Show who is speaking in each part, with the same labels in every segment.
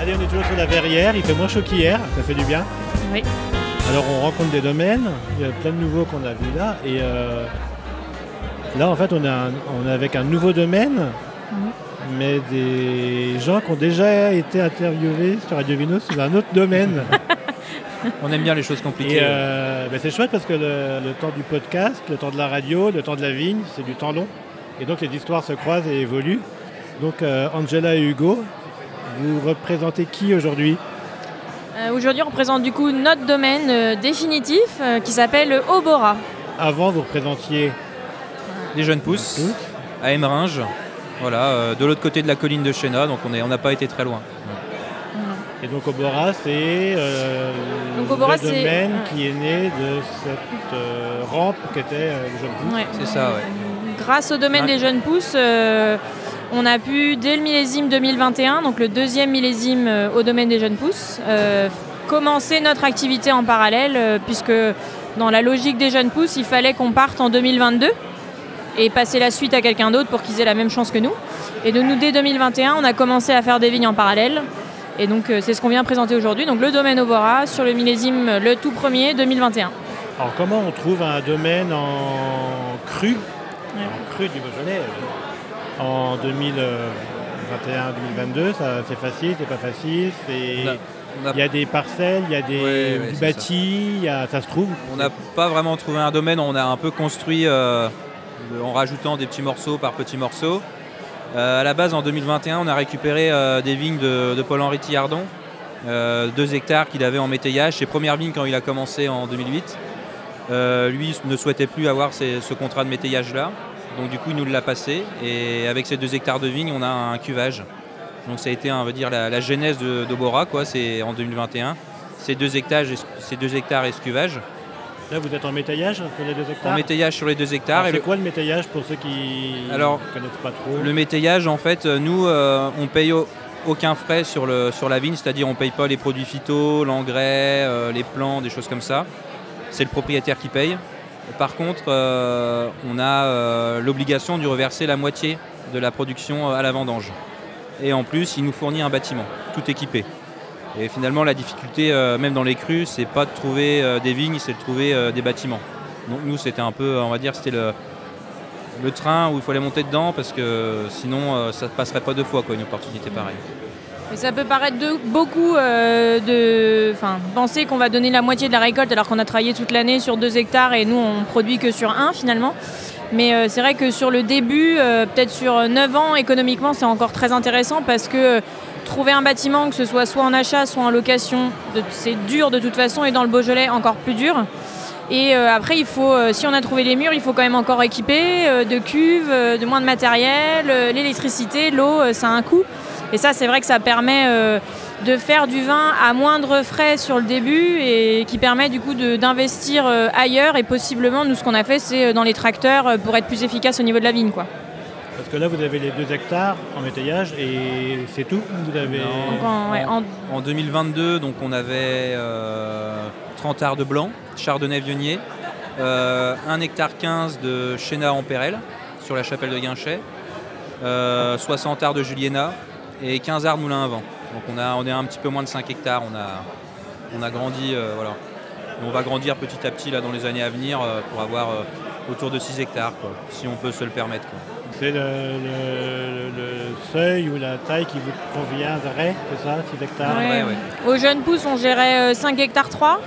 Speaker 1: Allez, on est toujours sur la verrière, il fait moins chaud qu'hier, ça fait du bien.
Speaker 2: Oui.
Speaker 1: Alors on rencontre des domaines, il y a plein de nouveaux qu'on a vus là. Et euh, là en fait on, a on est avec un nouveau domaine, mais des gens qui ont déjà été interviewés sur Radio Vino sur un autre domaine.
Speaker 3: On aime bien les choses compliquées.
Speaker 1: Euh, ben, c'est chouette parce que le, le temps du podcast, le temps de la radio, le temps de la vigne, c'est du temps long. Et donc les histoires se croisent et évoluent. Donc euh, Angela et Hugo, vous représentez qui aujourd'hui?
Speaker 2: Euh, Aujourd'hui, on présente du coup notre domaine euh, définitif euh, qui s'appelle Obora.
Speaker 1: Avant, vous représentiez
Speaker 3: Les jeunes pousses à Emeringe, voilà, euh, de l'autre côté de la colline de Chéna, donc on est- on n'a pas été très loin.
Speaker 1: Et donc Obora, c'est euh,
Speaker 2: Donc,
Speaker 1: le
Speaker 2: c'est-
Speaker 1: domaine
Speaker 2: ouais.
Speaker 1: qui est né de cette euh, rampe qu'était euh, le jeune pousse.
Speaker 2: Ouais.
Speaker 3: C'est ça, ouais.
Speaker 2: Grâce au domaine
Speaker 3: Ouais.
Speaker 2: des jeunes pousses, euh, on a pu, dès le millésime 2021, donc le deuxième millésime euh, au domaine des jeunes pousses, euh, commencer notre activité en parallèle, euh, puisque dans la logique des jeunes pousses, il fallait qu'on parte en 2022 et passer la suite à quelqu'un d'autre pour qu'ils aient la même chance que nous. Et de nous, dès 2021, on a commencé à faire des vignes en parallèle. Et donc, euh, c'est ce qu'on vient présenter aujourd'hui. Donc, le domaine Obora sur le millésime, euh, le tout premier 2021.
Speaker 1: Alors comment on trouve un domaine en cru, en cru du Beaujolais euh, en 2021-2022 ça C'est facile, c'est pas facile c'est- Il y a des parcelles, il y a des,
Speaker 3: Ouais, ouais,
Speaker 1: du
Speaker 3: c'est
Speaker 1: bâti, il y a- ça se trouve.
Speaker 3: On n'a pas vraiment trouvé un domaine, on a un peu construit euh, en rajoutant des petits morceaux par petits morceaux. Euh, à la base, en 2021, on a récupéré euh, des vignes de, Paul-Henri Tillardon, euh, deux hectares qu'il avait en métayage, ses premières vignes quand il a commencé en 2008. Euh, lui ne souhaitait plus avoir ce contrat de métayage-là, donc du coup il nous l'a passé. Et avec ces deux hectares de vignes, on a un cuvage. Donc ça a été, on dire, la, genèse de, Bora, quoi. C'est en 2021. Ces ces deux hectares et ce cuvage.
Speaker 1: Là, vous êtes en métayage sur les deux hectares
Speaker 3: En métayage sur les deux hectares.
Speaker 1: Alors,
Speaker 3: Et
Speaker 1: C'est
Speaker 3: le,
Speaker 1: quoi le métayage pour ceux qui
Speaker 3: Alors,
Speaker 1: ne connaissent pas trop
Speaker 3: le métayage, en fait, euh, nous, euh, on paye au- aucun frais sur, le, sur la vigne, c'est-à-dire on ne paye pas les produits phyto, l'engrais, euh, les plants, des choses comme ça. C'est le propriétaire qui paye. Par contre, euh, on a l'obligation de reverser la moitié de la production à la vendange. Et en plus, il nous fournit un bâtiment, tout équipé. Et finalement, la difficulté, euh, même dans les crues, c'est pas de trouver euh, des vignes, c'est de trouver euh, des bâtiments. Donc nous, c'était un peu, on va dire, c'était le, le train où il fallait monter dedans parce que sinon, ça ne passerait pas deux fois, quoi, une opportunité pareille.
Speaker 2: Mais ça peut paraître beaucoup de penser qu'on va donner la moitié de la récolte alors qu'on a travaillé toute l'année sur deux hectares et nous on produit que sur un finalement. Mais c'est vrai que sur le début, peut-être sur 9 ans, économiquement c'est encore très intéressant parce que trouver un bâtiment, que ce soit soit en achat, soit en location, c'est dur de toute façon et dans le Beaujolais encore plus dur. Et euh, après, il faut, euh, si on a trouvé les murs, il faut quand même encore équiper euh, de cuves, de moins de matériel, l'électricité, l'eau, ça a un coût. Et ça, c'est vrai que ça permet de faire du vin à moindre frais sur le début et qui permet du coup d'investir ailleurs. Et possiblement, nous, ce qu'on a fait, c'est dans les tracteurs pour être plus efficace au niveau de la vigne.
Speaker 1: Parce que là, vous avez les deux hectares en métayage et c'est tout Vous avez...
Speaker 2: Donc, en- ouais, en-
Speaker 3: En 2022, donc on avait euh, 30 arts de blanc, chardonnay vionnier, euh, 1 hectare 15 de chéna en Pérel sur la chapelle de Guinchet, euh, 60 arts de juliena et 15 arts de moulin à vent. Donc on, a, on est à un petit peu moins de 5 hectares, on a, on a grandi, euh, voilà. Et on va grandir petit à petit là, dans les années à venir euh, pour avoir euh, autour de 6 hectares, quoi, si on peut se le permettre. quoi.
Speaker 1: C'est le, le- le seuil ou la taille qui vous conviendrait, c'est ça 6 hectares
Speaker 2: Ouais.
Speaker 3: Ouais, ouais.
Speaker 2: Aux jeunes pousses, on gérait euh, 5 hectares 3.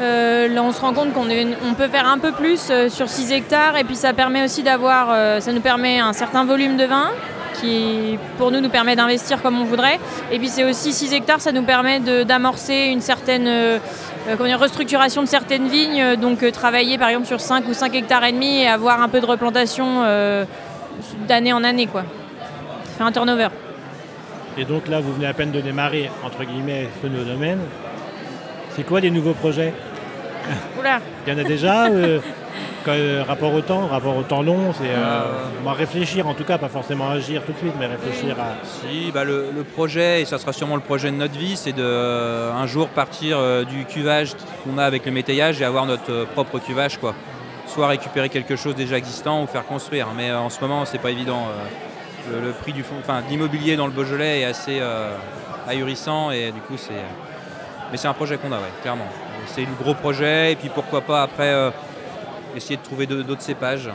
Speaker 2: Euh, là, on se rend compte qu'on est- on peut faire un peu plus euh, sur 6 hectares et puis ça permet aussi d'avoir, euh, ça nous permet un certain volume de vin qui, pour nous, nous permet d'investir comme on voudrait. Et puis c'est aussi 6 hectares, ça nous permet de- d'amorcer une certaine euh, euh, comment dire, restructuration de certaines vignes, euh, donc euh, travailler par exemple sur 5 ou 5 hectares et demi et avoir un peu de replantation euh, d'année en année, quoi. Ça fait un turnover.
Speaker 1: Et donc là, vous venez à peine de démarrer, entre guillemets, ce nouveau domaine. C'est quoi les nouveaux projets?
Speaker 2: Oula.
Speaker 1: Il y en a déjà euh, euh, Rapport au temps, rapport au temps long, c'est euh,
Speaker 3: Euh.
Speaker 1: réfléchir en tout cas, pas forcément agir tout de suite, mais réfléchir à...
Speaker 3: Si, bah le, le projet, et ça sera sûrement le projet de notre vie, c'est de euh, un jour partir du cuvage qu'on a avec le métayage et avoir notre propre cuvage. Quoi. soit récupérer quelque chose déjà existant ou faire construire. Mais en ce moment, c'est pas évident. Le, prix du enfin, de l'immobilier dans le Beaujolais est assez ahurissant et du coup, c'est. Mais c'est un projet qu'on a, ouais, clairement. C'est le gros projet et puis pourquoi pas après essayer de trouver d'autres cépages.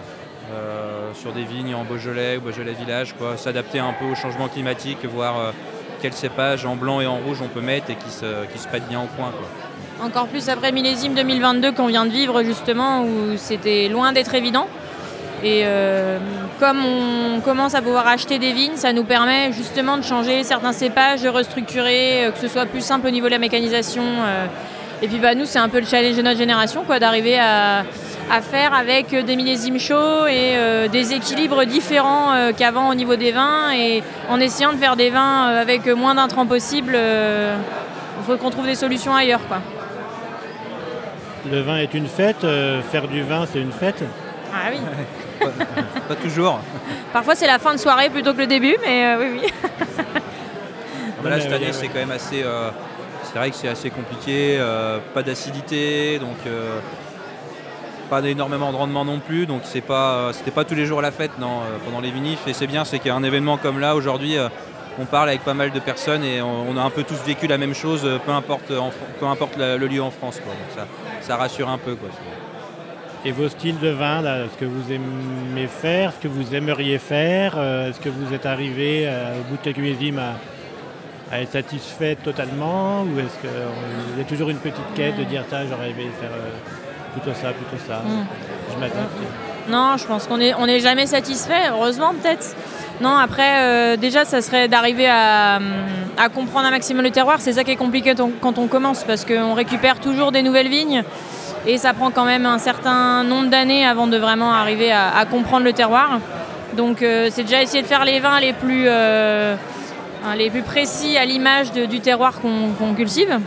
Speaker 3: sur des vignes en Beaujolais ou Beaujolais village, quoi, s'adapter un peu au changement climatique, voir quels cépages en blanc et en rouge on peut mettre et qui se, qui se prêtent bien au coin.
Speaker 2: Encore plus après millésime 2022 qu'on vient de vivre justement, où c'était loin d'être évident. Et euh, comme on commence à pouvoir acheter des vignes, ça nous permet justement de changer certains cépages, de restructurer, euh, que ce soit plus simple au niveau de la mécanisation. Euh. Et puis bah, nous, c'est un peu le challenge de notre génération, quoi, d'arriver à, à faire avec des millésimes chauds et euh, des équilibres différents euh, qu'avant au niveau des vins et en essayant de faire des vins euh, avec moins d'intrants possible. Il faut qu'on trouve des solutions ailleurs. Quoi.
Speaker 1: Le vin est une fête, faire du vin c'est une fête
Speaker 2: Ah oui.
Speaker 3: pas, toujours.
Speaker 2: Parfois c'est la fin de soirée plutôt que le début, mais oui, oui.
Speaker 3: Ah, là, cette année, c'est quand même assez. c'est vrai que c'est assez compliqué, pas d'acidité, donc pas énormément de rendement non plus, donc c'est pas, c'était pas tous les jours la fête non, euh, pendant les vinifs. Et c'est bien, c'est qu'il y a un événement comme là aujourd'hui, euh, on parle avec pas mal de personnes et on, a un peu tous vécu la même chose, euh, peu importe, peu importe le lieu en France. ça, ça, rassure un peu. Quoi.
Speaker 1: Et vos styles de vin, ce que vous aimez faire, ce que vous aimeriez faire, est-ce que vous êtes arrivé au bout de quelques millésimes à, être satisfait totalement ou est-ce qu'il y a toujours une petite quête de dire ça, j'aurais aimé faire plutôt ça, plutôt ça. Mm. Je m'adapte.
Speaker 2: Non, je pense qu'on n'est on est jamais satisfait, heureusement peut-être. Non, après, euh, déjà, ça serait d'arriver à, comprendre un maximum le terroir. C'est ça qui est compliqué quand on commence, parce qu'on récupère toujours des nouvelles vignes, et ça prend quand même un certain nombre d'années avant de vraiment arriver à, comprendre le terroir. Donc, euh, c'est déjà essayer de faire les vins les plus, euh, les plus précis à l'image du terroir qu'on cultive.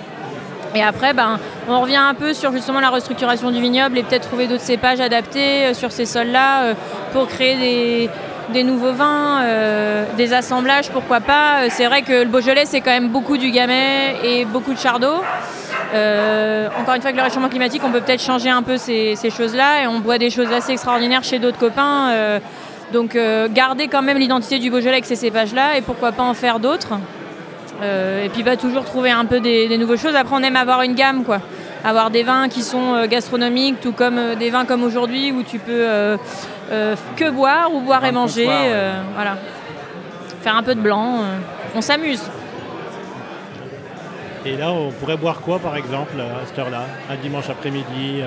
Speaker 2: Et après, ben, on revient un peu sur justement la restructuration du vignoble et peut-être trouver d'autres cépages adaptés euh, sur ces sols-là euh, pour créer des, nouveaux vins, euh, des assemblages, pourquoi pas. C'est vrai que le Beaujolais, c'est quand même beaucoup du Gamay et beaucoup de Chardot. encore une fois, avec le réchauffement climatique, on peut peut-être changer un peu ces, choses-là et on boit des choses assez extraordinaires chez d'autres copains. donc garder quand même l'identité du Beaujolais avec ces cépages-là et pourquoi pas en faire d'autres. Euh, et puis bah, toujours trouver un peu des, nouvelles choses. Après, on aime avoir une gamme, quoi. Avoir des vins qui sont euh, gastronomiques, tout comme euh, des vins comme aujourd'hui où tu peux que boire ou boire et manger. voilà. Faire un peu de blanc. on s'amuse.
Speaker 1: Et là, on pourrait boire quoi, par exemple, à cette heure-là Un dimanche après-midi,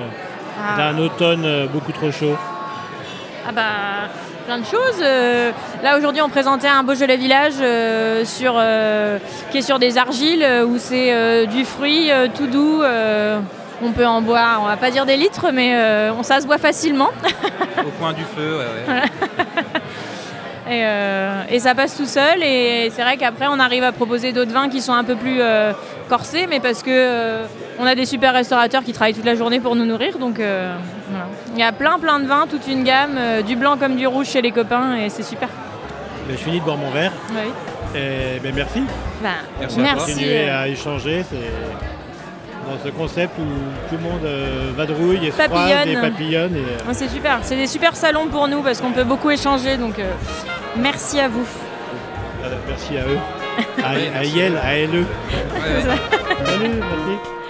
Speaker 1: ah. d'un automne beaucoup trop chaud?
Speaker 2: Ah bah plein de choses. Euh, là aujourd'hui on présentait un Beaujolais village euh, sur, euh, qui est sur des argiles où c'est du fruit tout doux. on peut en boire, on va pas dire des litres, mais on, ça se boit facilement.
Speaker 3: Au coin du feu, ouais,
Speaker 2: Et, et, ça passe tout seul. Et c'est vrai qu'après, on arrive à proposer d'autres vins qui sont un peu plus corsés, mais parce que on a des super restaurateurs qui travaillent toute la journée pour nous nourrir. Donc il y a plein plein de vins, toute une gamme, euh, du blanc comme du rouge chez les copains et c'est super.
Speaker 1: Ben, je finis de boire mon verre.
Speaker 2: Oui.
Speaker 1: Et, ben, merci.
Speaker 2: Ben,
Speaker 1: merci.
Speaker 2: merci.
Speaker 1: Continuer à échanger. dans ce concept où tout le monde euh, vadrouille et se papillonne. et papillonne.
Speaker 2: Euh, c'est super. C'est des super salons pour nous parce qu'on peut beaucoup échanger. Donc merci à vous.
Speaker 1: merci à eux. à, à Yel, à LE. Salut, merci.